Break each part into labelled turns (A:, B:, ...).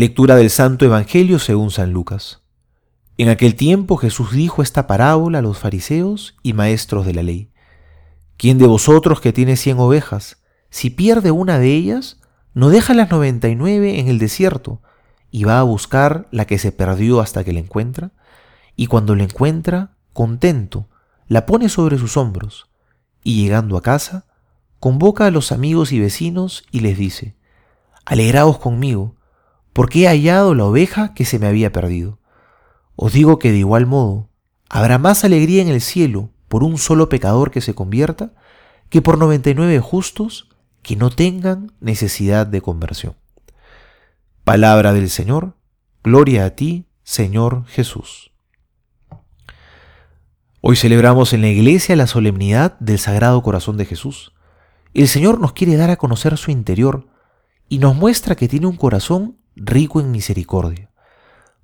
A: Lectura del Santo Evangelio según San Lucas. En aquel tiempo Jesús dijo esta parábola a los fariseos y maestros de la ley. ¿Quién de vosotros que tiene cien ovejas, si pierde una de ellas, no deja las noventa y nueve en el desierto y va a buscar la que se perdió hasta que la encuentra? Y cuando la encuentra, contento, la pone sobre sus hombros y llegando a casa, convoca a los amigos y vecinos y les dice, Alegraos conmigo, porque he hallado la oveja que se me había perdido. Os digo que de igual modo, habrá más alegría en el cielo por un solo pecador que se convierta que por noventa y nueve justos que no tengan necesidad de conversión. Palabra del Señor, gloria a ti, Señor Jesús. Hoy celebramos en la iglesia la solemnidad del Sagrado Corazón de Jesús. El Señor nos quiere dar a conocer su interior y nos muestra que tiene un corazón rico en misericordia.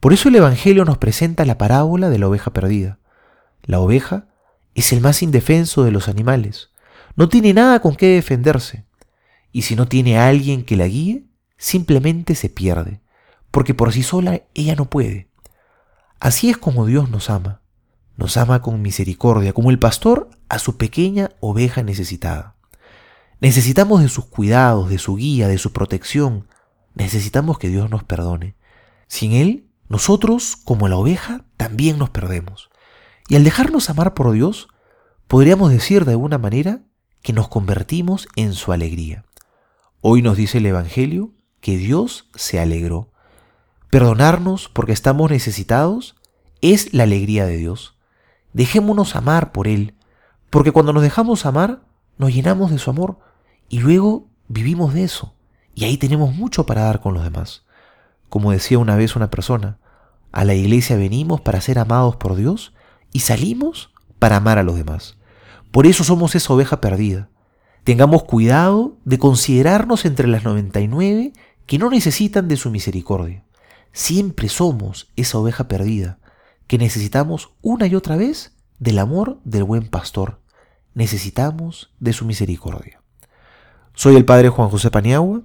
A: Por eso el Evangelio nos presenta la parábola de la oveja perdida. La oveja es el más indefenso de los animales. No tiene nada con qué defenderse. Y si no tiene a alguien que la guíe, simplemente se pierde, porque por sí sola ella no puede. Así es como Dios nos ama nos ama con misericordia, como el pastor a su pequeña oveja necesitada. Necesitamos de sus cuidados, de su guía, de su protección. Necesitamos que Dios nos perdone. Sin Él, nosotros, como la oveja, también nos perdemos. Y al dejarnos amar por Dios, podríamos decir de alguna manera que nos convertimos en su alegría. Hoy nos dice el Evangelio que Dios se alegró. Perdonarnos porque estamos necesitados es la alegría de Dios. Dejémonos amar por Él, porque cuando nos dejamos amar, nos llenamos de su amor y luego vivimos de eso. Y ahí tenemos mucho para dar con los demás. Como decía una vez una persona, a la iglesia venimos para ser amados por Dios y salimos para amar a los demás. Por eso somos esa oveja perdida. Tengamos cuidado de considerarnos entre las 99 que no necesitan de su misericordia. Siempre somos esa oveja perdida que necesitamos una y otra vez del amor del buen pastor. Necesitamos de su misericordia. Soy el Padre Juan José Paniagua